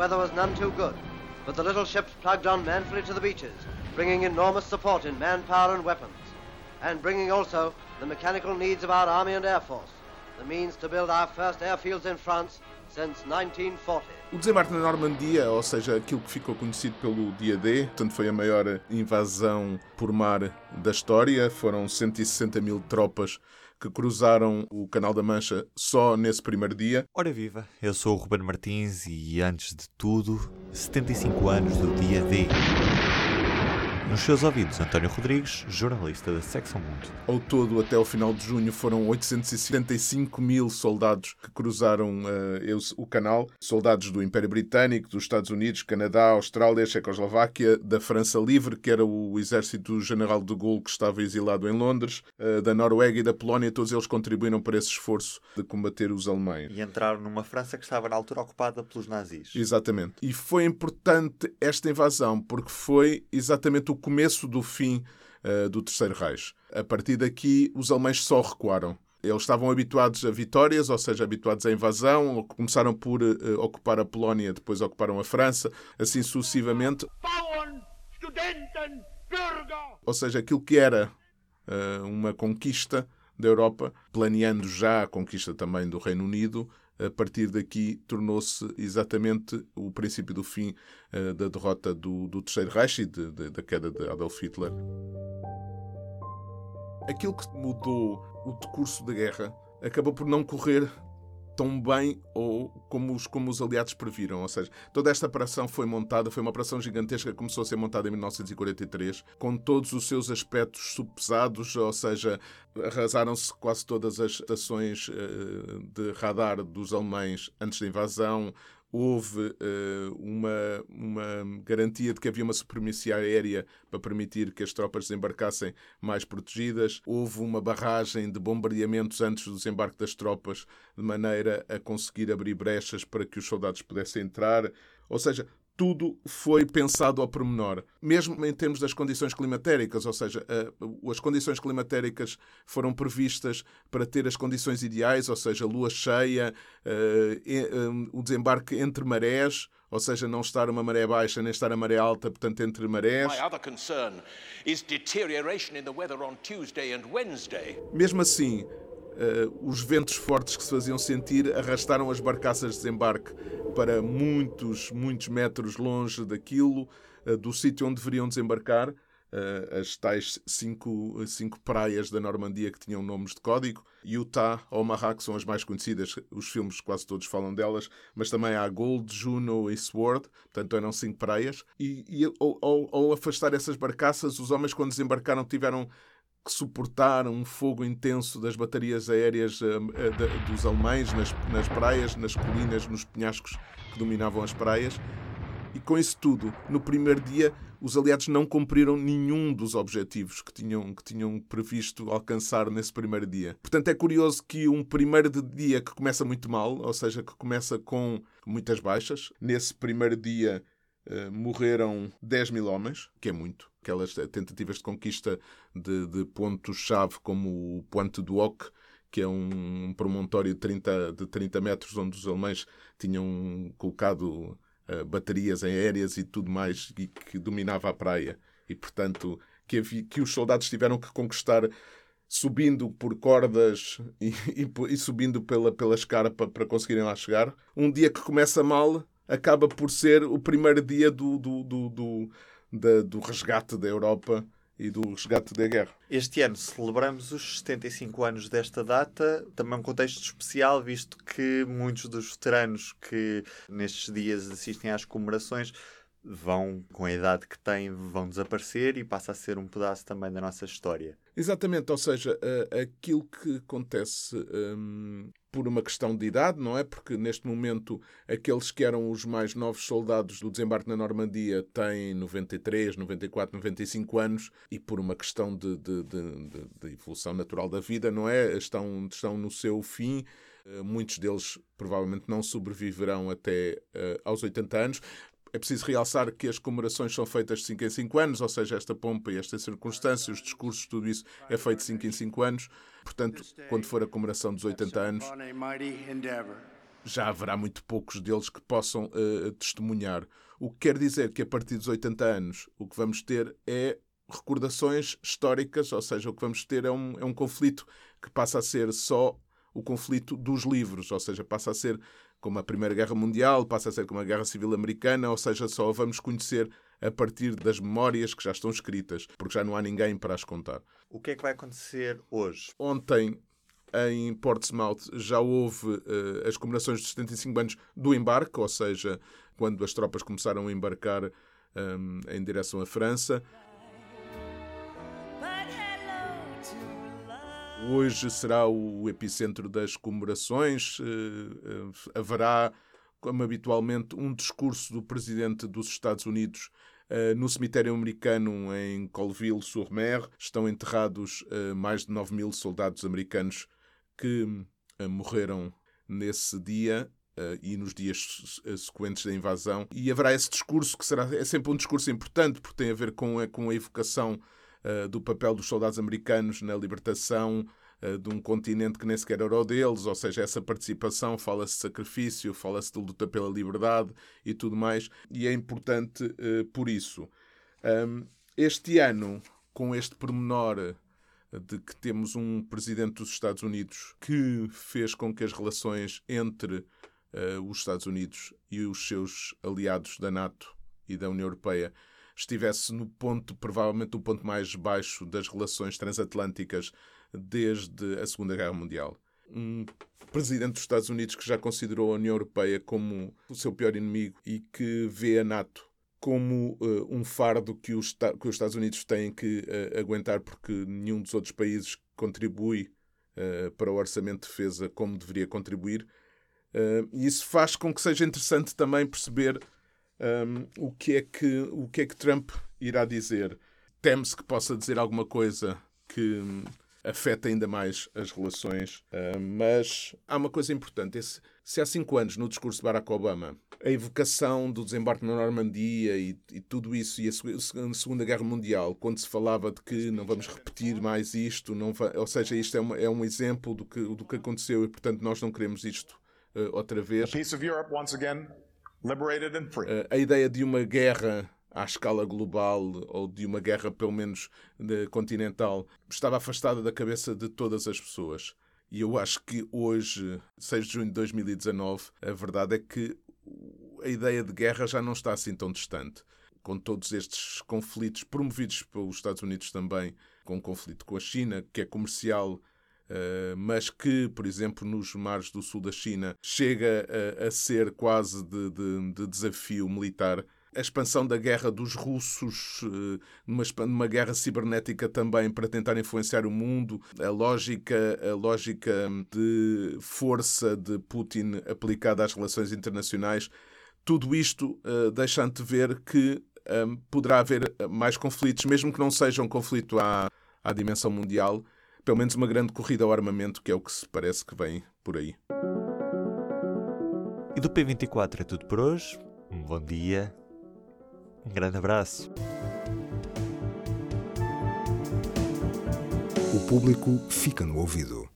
weather was none too good, but the little ships plugged on manfully to the beaches, bringing enormous support in manpower and weapons, and bringing also the mechanical needs of our Army and Air Force, the means to build our first airfields in France since 1940. O desembarque na Normandia, ou seja, aquilo que ficou conhecido pelo dia D, portanto foi a maior invasão por mar da história, foram 160 mil tropas que cruzaram o Canal da Mancha só nesse primeiro dia. Ora viva, eu sou o Ruben Martins e antes de tudo, 75 anos do dia D. Nos seus ouvidos, António Rodrigues, jornalista da Secção Mundo. Ao todo, até o final de junho, foram 875 mil soldados que cruzaram uh, o canal. Soldados do Império Britânico, dos Estados Unidos, Canadá, Austrália, Checoslováquia, da França Livre, que era o exército do General de Gaulle que estava exilado em Londres, uh, da Noruega e da Polónia. Todos eles contribuíram para esse esforço de combater os alemães. E entraram numa França que estava na altura ocupada pelos nazis. Exatamente. E foi importante esta invasão porque foi exatamente o começo do fim uh, do Terceiro Reich. A partir daqui, os alemães só recuaram. Eles estavam habituados a vitórias, ou seja, habituados à invasão. Começaram por uh, ocupar a Polónia, depois ocuparam a França, assim sucessivamente. Ou seja, aquilo que era uh, uma conquista da Europa, planeando já a conquista também do Reino Unido, a partir daqui tornou-se exatamente o princípio do fim uh, da derrota do, do Terceiro Reich e de, de, da queda de Adolf Hitler. Aquilo que mudou o decurso da guerra acabou por não correr tão bem ou como os, como os aliados previram. Ou seja, toda esta operação foi montada, foi uma operação gigantesca que começou a ser montada em 1943, com todos os seus aspectos subpesados, ou seja, arrasaram-se quase todas as estações uh, de radar dos alemães antes da invasão, houve uh, uma, uma garantia de que havia uma supremacia aérea para permitir que as tropas desembarcassem mais protegidas, houve uma barragem de bombardeamentos antes do desembarque das tropas, de maneira a conseguir abrir brechas para que os soldados pudessem entrar. Ou seja, tudo foi pensado ao pormenor, mesmo em termos das condições climatéricas, ou seja, as condições climatéricas foram previstas para ter as condições ideais, ou seja, lua cheia, o desembarque entre marés, ou seja, não estar uma maré baixa nem estar a maré alta, portanto, entre marés. Mesmo assim, os ventos fortes que se faziam sentir arrastaram as barcaças de desembarque para muitos, muitos metros longe daquilo, uh, do sítio onde deveriam desembarcar, uh, as tais cinco, cinco praias da Normandia que tinham nomes de código. Utah, Omaha, que são as mais conhecidas, os filmes quase todos falam delas, mas também há Gold, Juno e Sword, portanto eram cinco praias. E, e ao, ao, ao afastar essas barcaças, os homens, quando desembarcaram, tiveram que suportaram um fogo intenso das baterias aéreas uh, uh, dos alemães nas, nas praias, nas colinas, nos penhascos que dominavam as praias. E com isso tudo, no primeiro dia, os aliados não cumpriram nenhum dos objetivos que tinham, que tinham previsto alcançar nesse primeiro dia. Portanto, é curioso que um primeiro dia que começa muito mal, ou seja, que começa com muitas baixas, nesse primeiro dia uh, morreram 10 mil homens, que é muito aquelas tentativas de conquista de, de pontos-chave como o Ponte do Oc, que é um promontório de 30, de 30 metros onde os alemães tinham colocado uh, baterias aéreas e tudo mais e que dominava a praia. E, portanto, que, havia, que os soldados tiveram que conquistar subindo por cordas e, e, e subindo pela, pela escarpa para conseguirem lá chegar. Um dia que começa mal acaba por ser o primeiro dia do, do, do, do da, do resgate da Europa e do resgate da guerra. Este ano celebramos os 75 anos desta data, também um contexto especial, visto que muitos dos veteranos que nestes dias assistem às comemorações vão, com a idade que têm, vão desaparecer e passa a ser um pedaço também da nossa história. Exatamente, ou seja, aquilo que acontece um, por uma questão de idade, não é? Porque neste momento aqueles que eram os mais novos soldados do desembarque na Normandia têm 93, 94, 95 anos e por uma questão de, de, de, de evolução natural da vida, não é? Estão, estão no seu fim. Eh, muitos deles provavelmente não sobreviverão até uh, aos 80 anos. É preciso realçar que as comemorações são feitas de 5 em 5 anos, ou seja, esta pompa e esta circunstância, os discursos, tudo isso é feito de 5 em 5 anos. Portanto, quando for a comemoração dos 80 anos, já haverá muito poucos deles que possam uh, testemunhar. O que quer dizer que a partir dos 80 anos o que vamos ter é recordações históricas, ou seja, o que vamos ter é um, é um conflito que passa a ser só o conflito dos livros, ou seja, passa a ser como a Primeira Guerra Mundial, passa a ser como a Guerra Civil Americana, ou seja, só vamos conhecer a partir das memórias que já estão escritas, porque já não há ninguém para as contar. O que é que vai acontecer hoje? Ontem, em Portsmouth, já houve uh, as comemorações dos 75 anos do embarque, ou seja, quando as tropas começaram a embarcar um, em direção à França. Hoje será o epicentro das comemorações. Uh, uh, haverá, como habitualmente, um discurso do presidente dos Estados Unidos uh, no cemitério americano em Colville-sur-Mer. Estão enterrados mais de 9 mil soldados americanos que morreram nesse dia e nos dias sequentes da invasão. E haverá esse discurso que será é sempre um discurso importante, porque tem a ver com a, com a evocação do papel dos soldados americanos na libertação uh, de um continente que nem sequer era o deles, ou seja, essa participação, fala-se de sacrifício, fala-se de luta pela liberdade e tudo mais, e é importante por isso. Um, este ano, com este pormenor de que temos um presidente dos Estados Unidos que fez com que as relações entre uh, os Estados Unidos e os seus aliados da NATO e da União Europeia estivesse no ponto, provavelmente o ponto mais baixo das relações transatlânticas desde a Segunda Guerra Mundial. Um presidente dos Estados Unidos que já considerou a União Europeia como o seu pior inimigo e que vê a NATO como uh, um fardo que os, que os, Estados Unidos têm que uh, aguentar porque nenhum dos outros países contribui uh, para o orçamento de defesa como deveria contribuir, e isso faz com que seja interessante também perceber um, o, que é que, o que é que Trump irá dizer. Teme-se que possa dizer alguma coisa que um, afeta ainda mais as relações, uh, mas há uma coisa importante. Esse, se há cinco anos, no discurso de Barack Obama, a evocação do desembarque na Normandia e, e, tudo isso, e a Segunda Guerra Mundial, quando se falava de que não vamos repetir mais isto, não va... ou seja, isto é, uma, é um exemplo do que, do que aconteceu e, portanto, nós não queremos isto uh, outra vez. Again, uh, a ideia de uma guerra à escala global ou de uma guerra, pelo menos continental, estava afastada da cabeça de todas as pessoas. E eu acho que hoje, 6 de junho de 2019, a verdade é que a ideia de guerra já não está assim tão distante. Com todos estes conflitos promovidos pelos Estados Unidos também, com o conflito com a China, que é comercial mas que, por exemplo, nos mares do sul da China chega a, a ser quase de, de, de, desafio militar. A expansão da guerra dos russos, uh, numa, guerra cibernética também para tentar influenciar o mundo, a lógica, a lógica de força de Putin aplicada às relações internacionais, tudo isto uh, deixa-te ver que um, poderá haver mais conflitos, mesmo que não seja um conflito à, à dimensão mundial, pelo menos uma grande corrida ao armamento, que é o que se parece que vem por aí. E do P24 é tudo por hoje. Um bom dia. Um grande abraço. O público fica no ouvido.